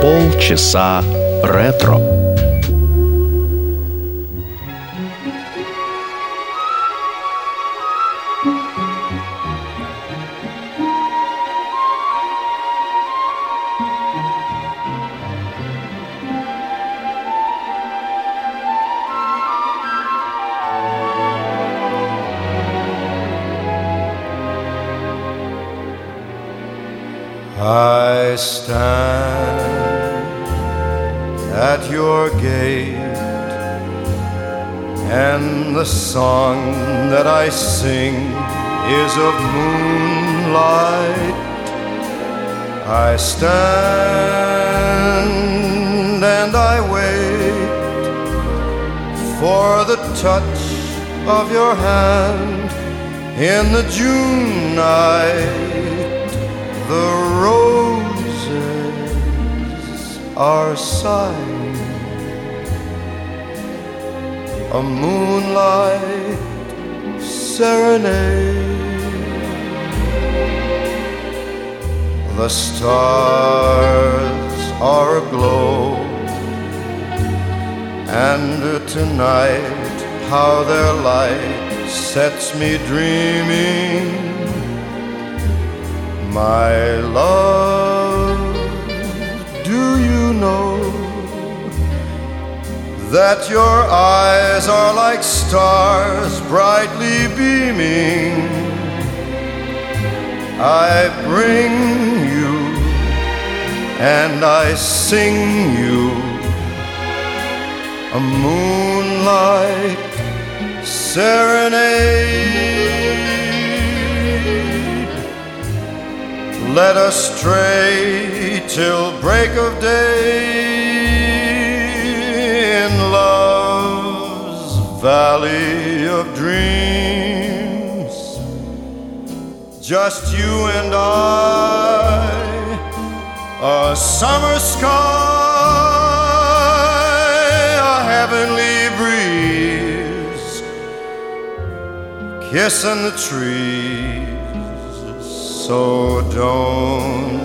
Полчаса ретро. Sing is of moonlight. I stand and I wait for the touch of your hand in the June night the roses are sighing a moonlight serenade. The stars are aglow, and tonight, how their light sets me dreaming. My love, do you know that your eyes are like stars brightly beaming? I bring you and I sing you a moonlight serenade. Let us stray till break of day valley of dreams. Just you and I, a summer sky, a heavenly breeze, kissing the trees so don't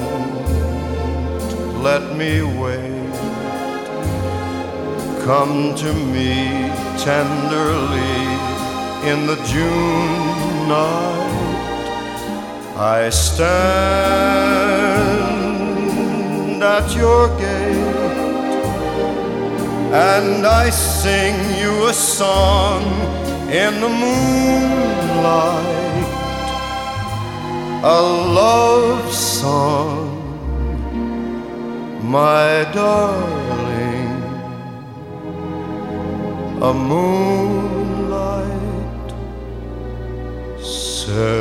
let me wait. Come to me tenderly in the June night. I stand at your gate and I sing you a song in the moonlight a love song, my darling, a moonlight serenade.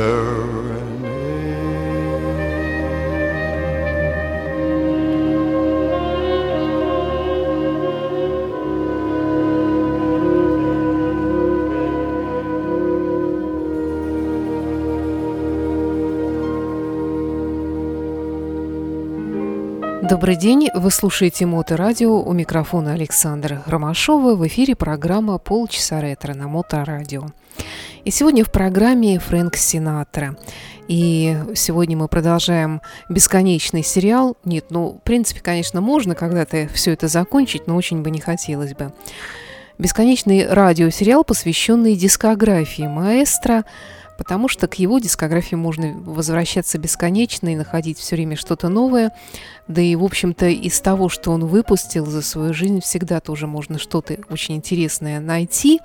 Добрый день, вы слушаете Моторадио, у микрофона Александра Ромашова, в эфире программа «Полчаса ретро» на Моторадио. И сегодня в программе Фрэнк Синатра. И сегодня мы продолжаем бесконечный сериал. Нет, ну, в принципе, конечно, можно когда-то все это закончить, но очень бы не хотелось бы. Бесконечный радиосериал, посвященный дискографии маэстро – потому что к его дискографии можно возвращаться бесконечно и находить все время что-то новое. Да и, в общем-то, из того, что он выпустил за свою жизнь, всегда тоже можно что-то очень интересное найти,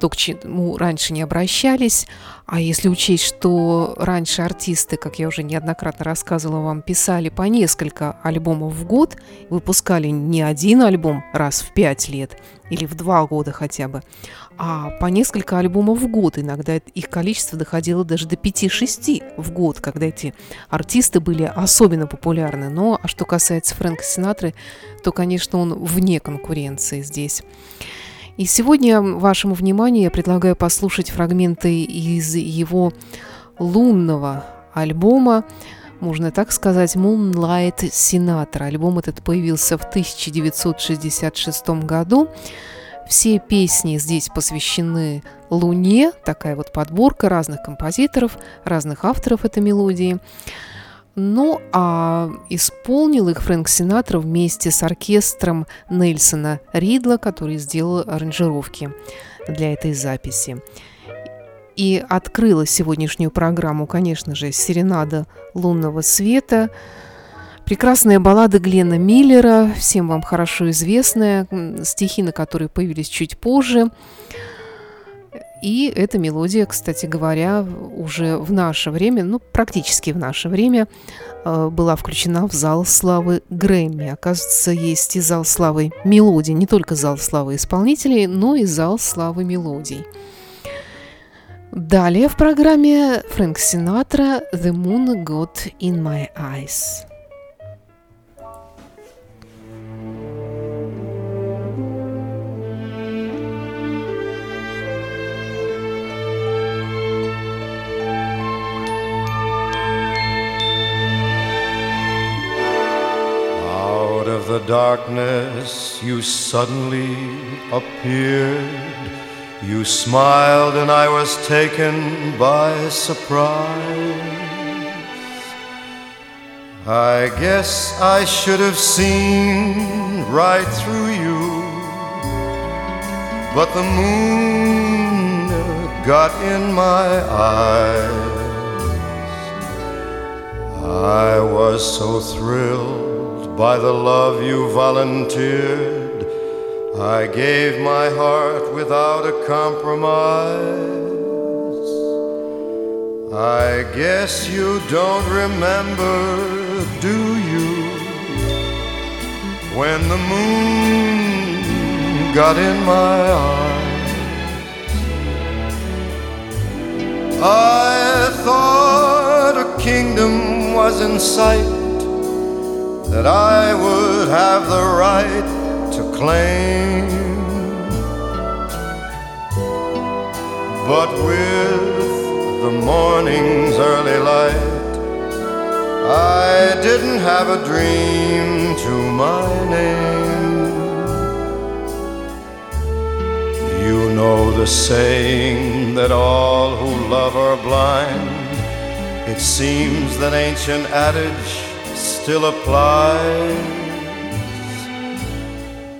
то, к чему раньше не обращались. А если учесть, что раньше артисты, как я уже неоднократно рассказывала вам, писали по несколько альбомов в год, выпускали не один альбом раз в пять лет или в два года хотя бы, а по несколько альбомов в год. Иногда их количество доходило даже до 5-6 в год, когда эти артисты были особенно популярны. Но а что касается Фрэнка Синатры, то, конечно, он вне конкуренции здесь. И сегодня вашему вниманию я предлагаю послушать фрагменты из его лунного альбома, можно так сказать, Moonlight Sinatra. Альбом этот появился в 1966 году. Все песни здесь посвящены Луне, такая вот подборка разных композиторов, разных авторов этой мелодии. Ну, а исполнил их Фрэнк Синатра вместе с оркестром Нельсона Ридла, который сделал аранжировки для этой записи. И открыла сегодняшнюю программу, конечно же, «Серенада лунного света», Прекрасная баллада Глена Миллера, всем вам хорошо известная, стихи на которые появились чуть позже. И эта мелодия, кстати говоря, уже в наше время, ну, практически в наше время, э, была включена в зал славы Грэмми. Оказывается, есть и зал славы мелодий, не только зал славы исполнителей, но и зал славы мелодий. Далее в программе Фрэнк Синатра «The Moon Got In My Eyes». The darkness you suddenly appeared. You smiled and I was taken by surprise. I guess I should have seen right through you, but the moon got in my eyes. I was so thrilled by the love you volunteered. I gave my heart without a compromise. I guess you don't remember, do you? When the moon got in my eyes, I thought a kingdom was in sight that I would have the right to claim. But with the morning's early light, I didn't have a dream to my name. You know the saying that all who love are blind. It seems that ancient adage still applies.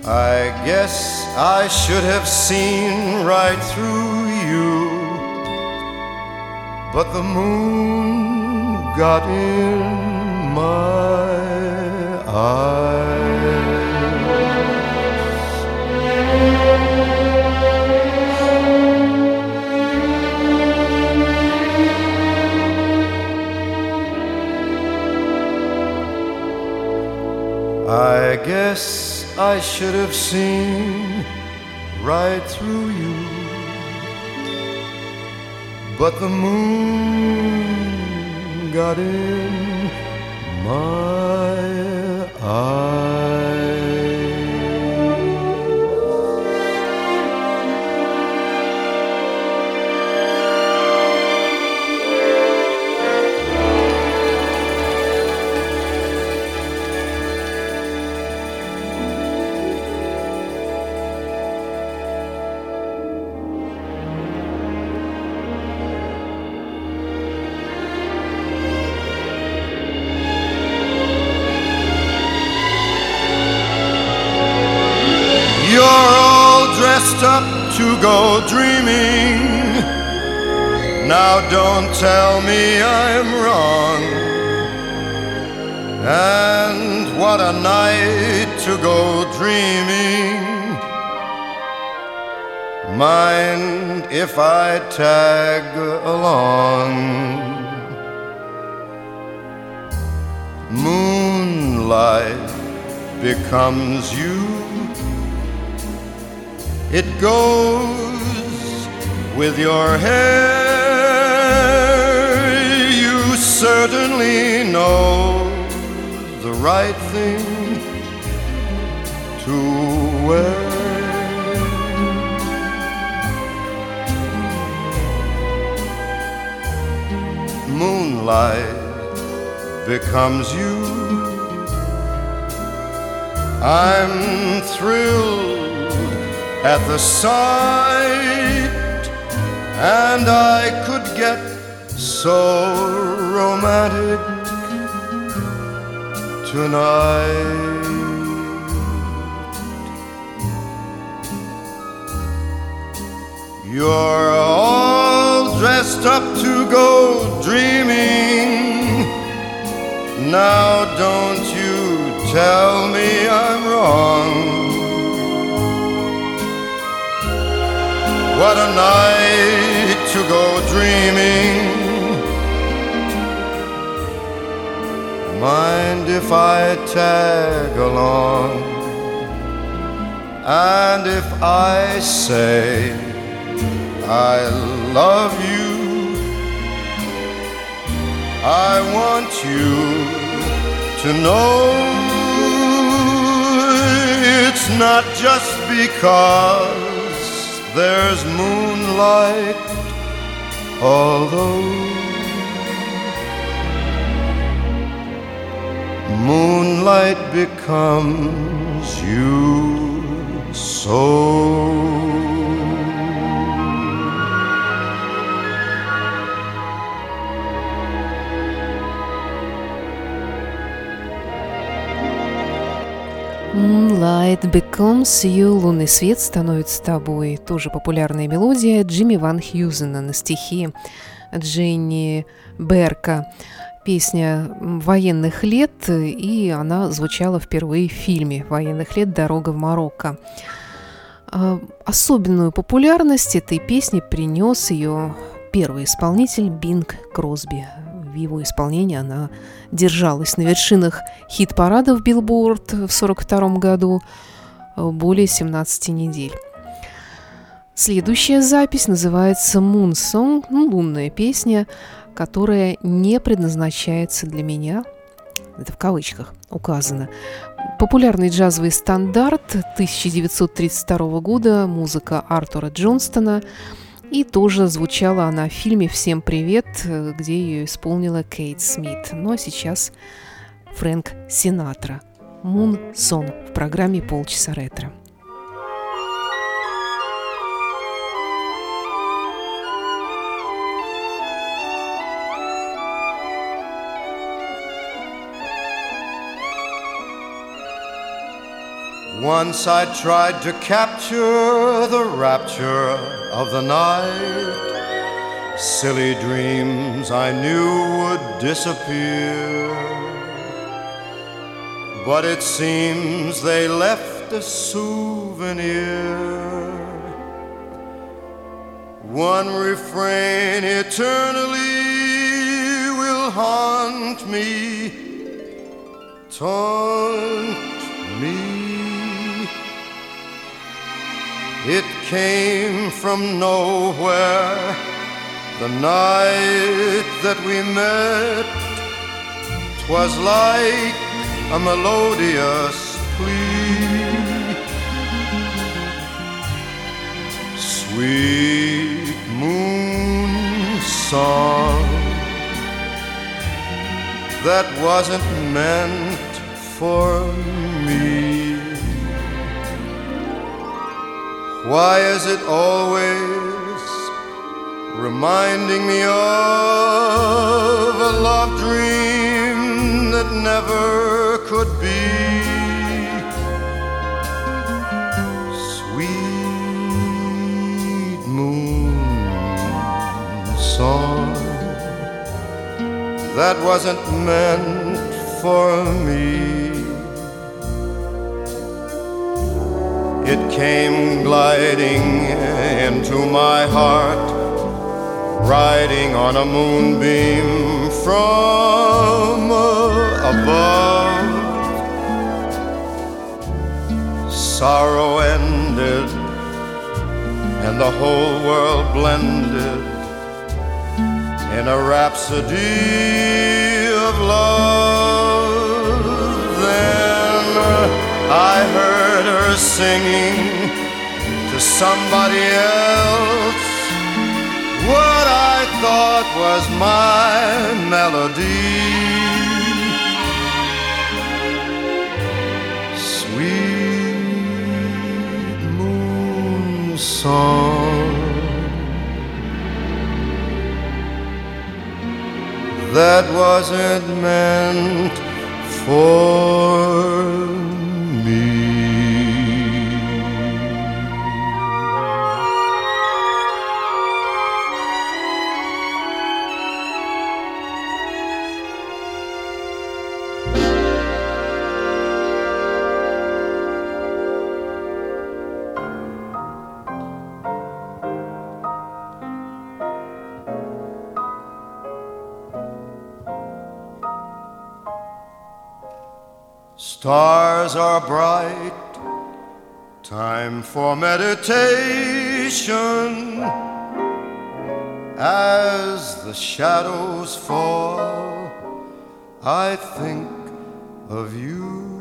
I guess I should have seen right through you, but the moon got in my eyes. Guess I should have seen right through you. But the moon got in my eyes. Go dreaming. Now don't tell me I'm wrong. And what a night to go dreaming. Mind if I tag along? Moonlight becomes you it goes with your hair. You certainly know the right thing to wear. Moonlight becomes you. I'm thrilled at the sight, and I could get so romantic tonight. You're all dressed up to go dreaming. Now don't you tell me I'm wrong. What a night to go dreaming. Mind if I tag along? And if I say I love you, I want you to know it's not just because there's moonlight, although moonlight becomes you so. Moonlight Becomes You, лунный свет становится тобой. Тоже популярная мелодия Джимми Ван Хьюзена на стихи Дженни Берка. Песня военных лет, и она звучала впервые в фильме «Военных лет. Дорога в Марокко». А, особенную популярность этой песни принес ее первый исполнитель Бинг Кросби в его исполнении она держалась на вершинах хит-парадов Билборд в 1942 году более 17 недель. Следующая запись называется «Moon Song», ну, лунная песня, которая не предназначается для меня, это в кавычках указано. Популярный джазовый стандарт 1932 года, музыка Артура Джонстона – и тоже звучала она в фильме «Всем привет», где ее исполнила Кейт Смит. Ну а сейчас Фрэнк Синатра. «Мун Сон» в программе «Полчаса ретро». Once I tried to capture the rapture of the night. Silly dreams I knew would disappear. But it seems they left a souvenir. One refrain eternally will haunt me, taunt me. It came from nowhere the night that we met. Twas like a melodious plea. Sweet moon song that wasn't meant for me. Why is it always reminding me of a love dream that never could be? Sweet moon song that wasn't meant for me. It came gliding into my heart, riding on a moonbeam from uh, above. Sorrow ended, and the whole world blended in a rhapsody of love. Then I heard singing to somebody else what I thought was my melody. Sweet moon song that wasn't meant for Are bright, time for meditation. As the shadows fall, I think of you.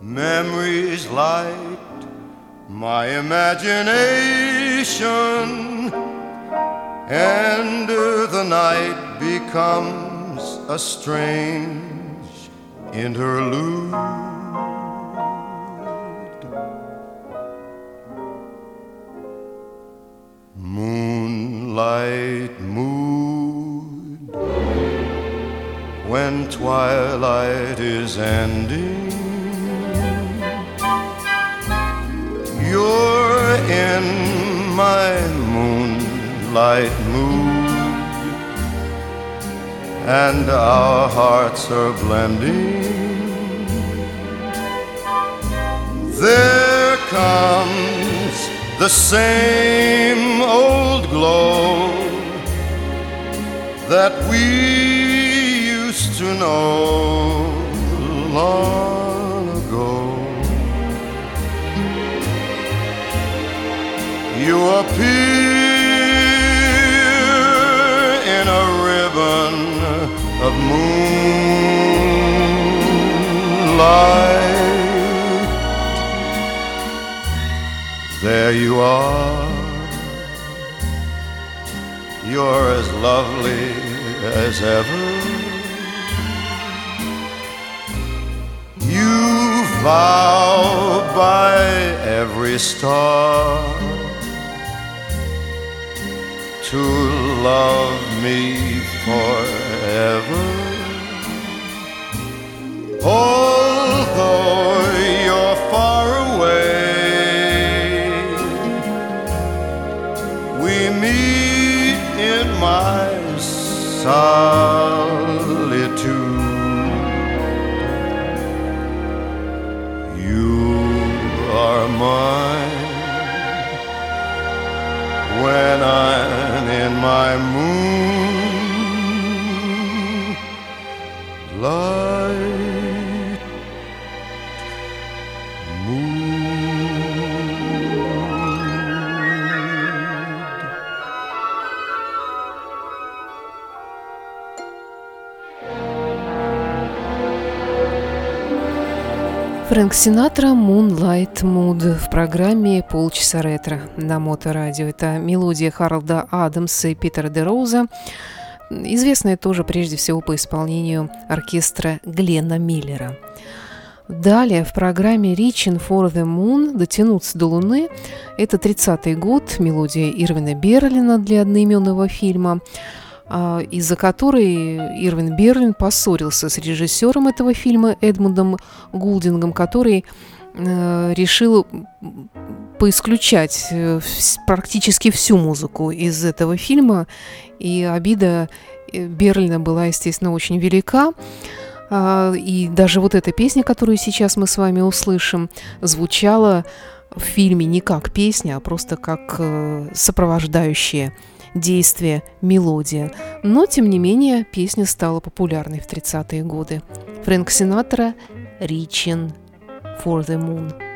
Memories light my imagination, and the night becomes a strange interlude. Moonlight mood when twilight is ending. Moonlight mood, and our hearts are blending. There comes the same old glow that we used to know long ago. You appear of moonlight. There you are. You're as lovely as ever. You vow by every star to love me forever. Although you're far away, we meet in my solitude. You are mine when I'm in my moon light. Фрэнк Синатра «Moonlight Mood» в программе «Полчаса ретро» на Моторадио. Это мелодия Харлда Адамса и Питера де Роуза, известная тоже прежде всего по исполнению оркестра Глена Миллера. Далее в программе «Reaching for the Moon» «Дотянуться до Луны» это 30-й год, мелодия Ирвина Берлина для одноименного фильма – а, из-за которой Ирвин Берлин поссорился с режиссером этого фильма Эдмундом Гулдингом, который э, решил поисключать э, практически всю музыку из этого фильма, и обида э, Берлина была, естественно, очень велика. А, и даже вот эта песня, которую сейчас мы с вами услышим, звучала в фильме не как песня, а просто как сопровождающая действие, мелодия. Но, тем не менее, песня стала популярной в 30-е годы. Фрэнк Синатра «Reaching for the Moon».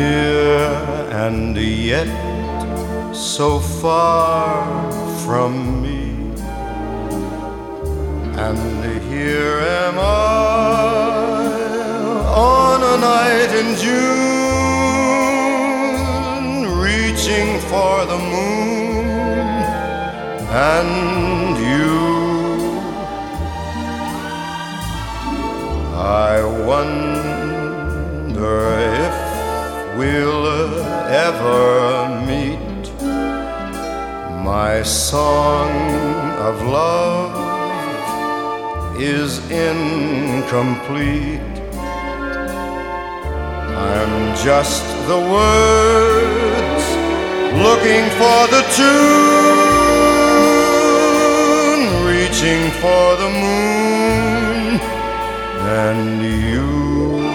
Near and yet so far from me. And here am I on a night in June, reaching for the moon and you. I wonder ever meet. My song of love is incomplete. I'm just the words looking for the tune, reaching for the moon and you.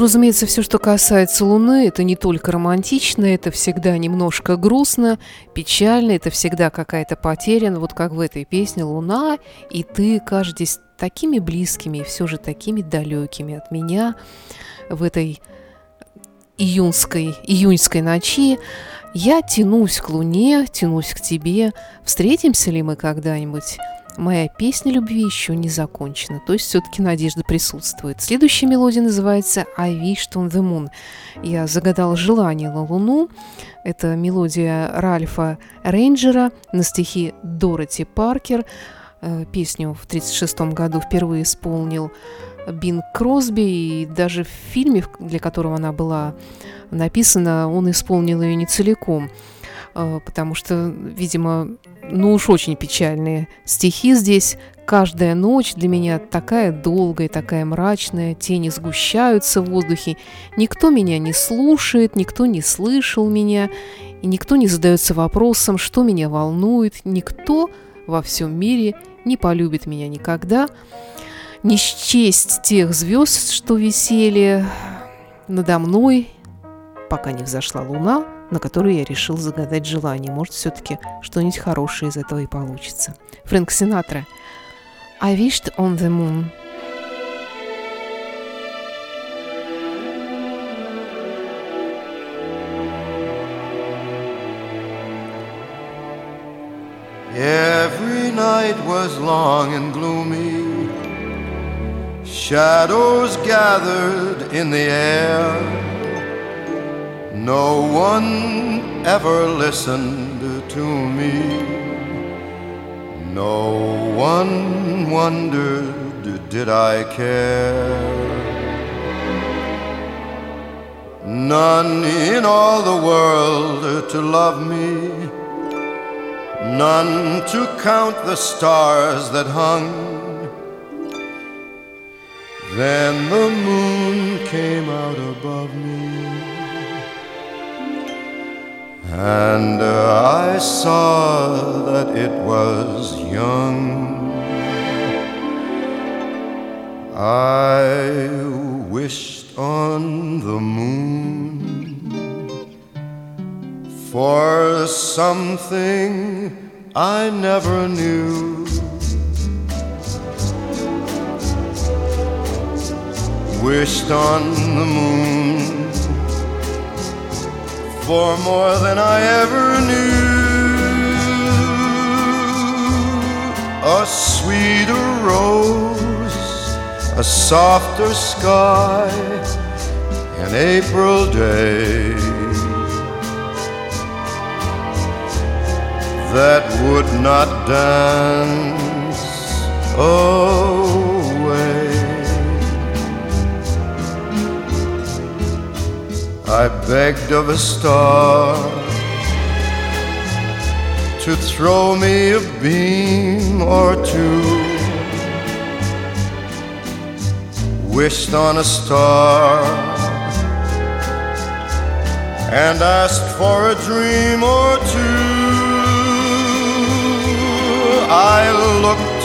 Разумеется, все, что касается Луны, это не только романтично, это всегда немножко грустно, печально, это всегда какая-то потеря. Вот как в этой песне «Луна» и ты кажетесь такими близкими и все же такими далекими от меня в этой июнской, июньской ночи. Я тянусь к Луне, тянусь к тебе. Встретимся ли мы когда-нибудь? Моя песня любви еще не закончена, то есть все-таки надежда присутствует. Следующая мелодия называется «I wished on the moon». Я загадал желание на Луну. Это мелодия Ральфа Рейнджера на стихи Дороти Паркер. Э, песню в 1936 году впервые исполнил Бин Кросби, и даже в фильме, для которого она была написана, он исполнил ее не целиком, потому что, видимо, ну уж очень печальные стихи здесь. Каждая ночь для меня такая долгая, такая мрачная, тени сгущаются в воздухе. Никто меня не слушает, никто не слышал меня, и никто не задается вопросом, что меня волнует, никто во всем мире не полюбит меня никогда. Не счесть тех звезд, что висели надо мной, пока не взошла луна, на которую я решил загадать желание. Может, все-таки что-нибудь хорошее из этого и получится. Фрэнк Синатра. I wished on the moon. Every night was long and gloomy. Shadows gathered in the air. No one ever listened to me. No one wondered, did I care? None in all the world to love me none to count the stars that hung. Then the moon came out above me, and uh, I saw that it was young. I wished on the moon for something I never knew. Wished on the moon for more than I ever knew. A sweeter rose, a softer sky, an April day that would not dance away. I begged of a star to throw me a beam or two. Wished on a star and asked for a dream or two. I looked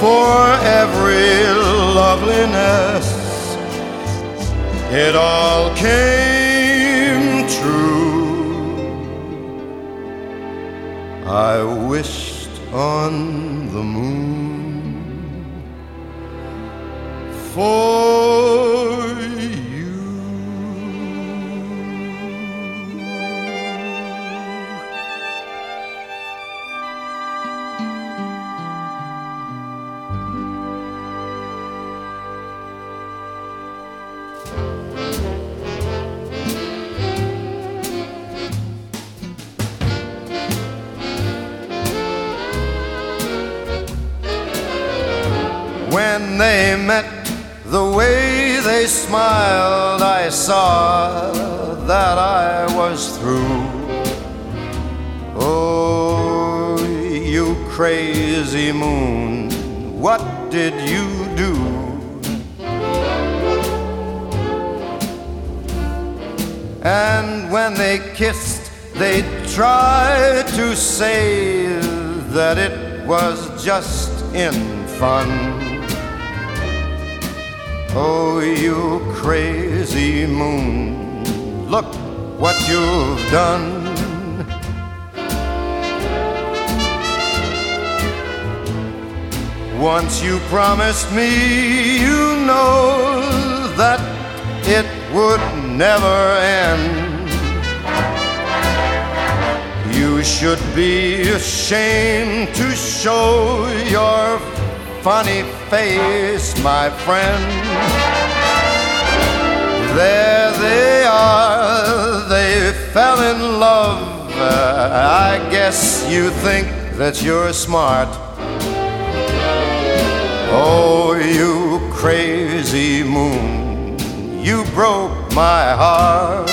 for every loveliness. It all came true. I wished on the moon for saw that I was through. Oh, you crazy moon, what did you do? And when they kissed, they tried to say that it was just in fun. Oh, you crazy moon, look what you've done. Once you promised me, you know that it would never end. You should be ashamed to show your funny face, my friend. There they are, they fell in love. Uh, I guess you think that you're smart. Oh, you crazy moon, you broke my heart.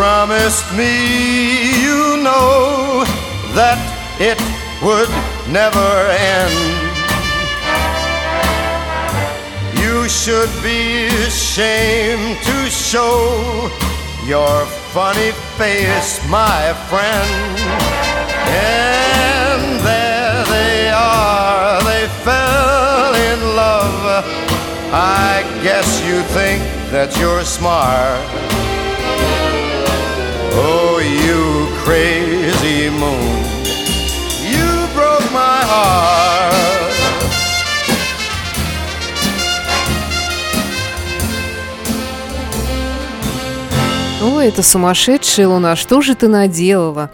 Promised me, you know that it would never end. You should be ashamed to show your funny face, my friend. And there they are, they fell in love. I guess you think that you're smart. You crazy moon, you broke my heart. О, это сумасшедшая луна, что же ты наделала?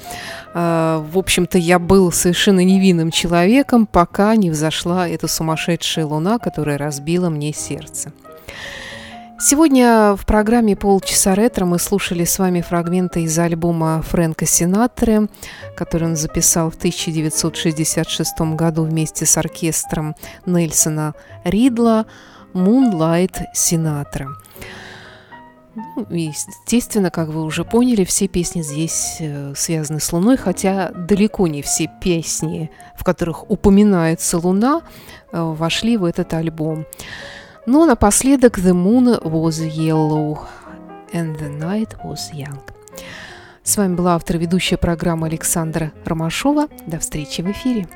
А, в общем-то, я был совершенно невинным человеком, пока не взошла эта сумасшедшая луна, которая разбила мне сердце. Сегодня в программе «Полчаса ретро» мы слушали с вами фрагменты из альбома Фрэнка Синатры, который он записал в 1966 году вместе с оркестром Нельсона Ридла «Moonlight Sinatra». Ну, естественно, как вы уже поняли, все песни здесь э, связаны с Луной, хотя далеко не все песни, в которых упоминается Луна, э, вошли в этот альбом. Но напоследок «The moon was yellow and the night was young». С вами была автор ведущая программы Александра Ромашова. До встречи в эфире.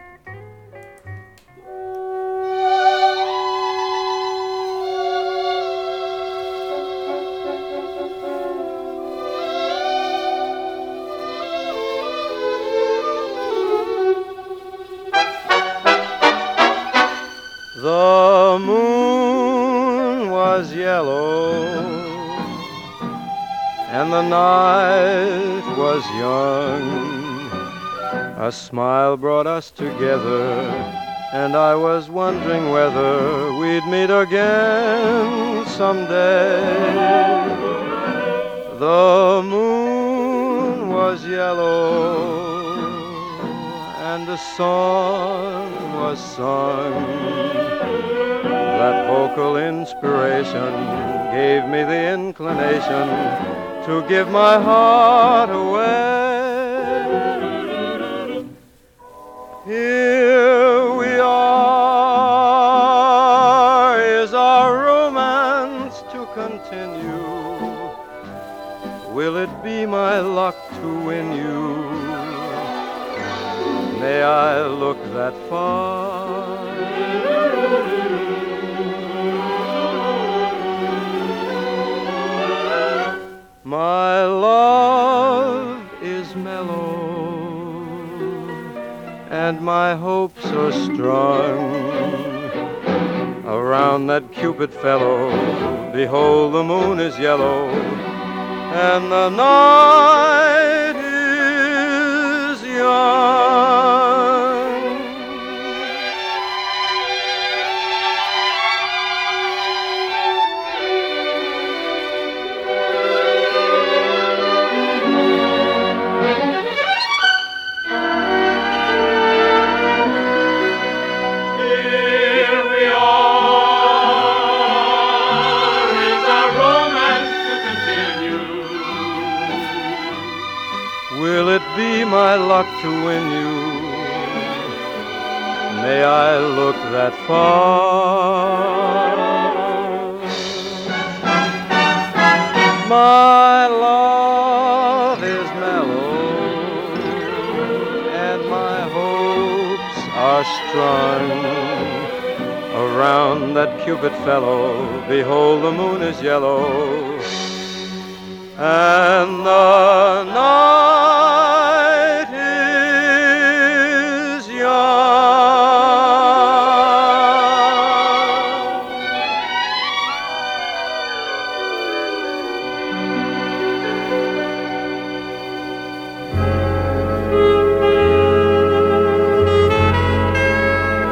A smile brought us together, and I was wondering whether we'd meet again someday. The moon was yellow, and a song was sung. That vocal inspiration gave me the inclination to give my heart away. Continue? Will it be my luck to win you? May I look that far? My love is mellow, and my hopes are strung around that Cupid fellow. Behold, the moon is yellow, and the night my luck to win you. May I look that far? My love is mellow, and my hopes are strung around that Cupid fellow. Behold, the moon is yellow, and the night.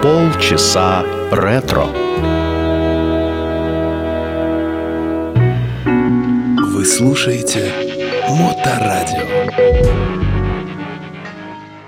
Полчаса ретро. Слушаете Моторадио.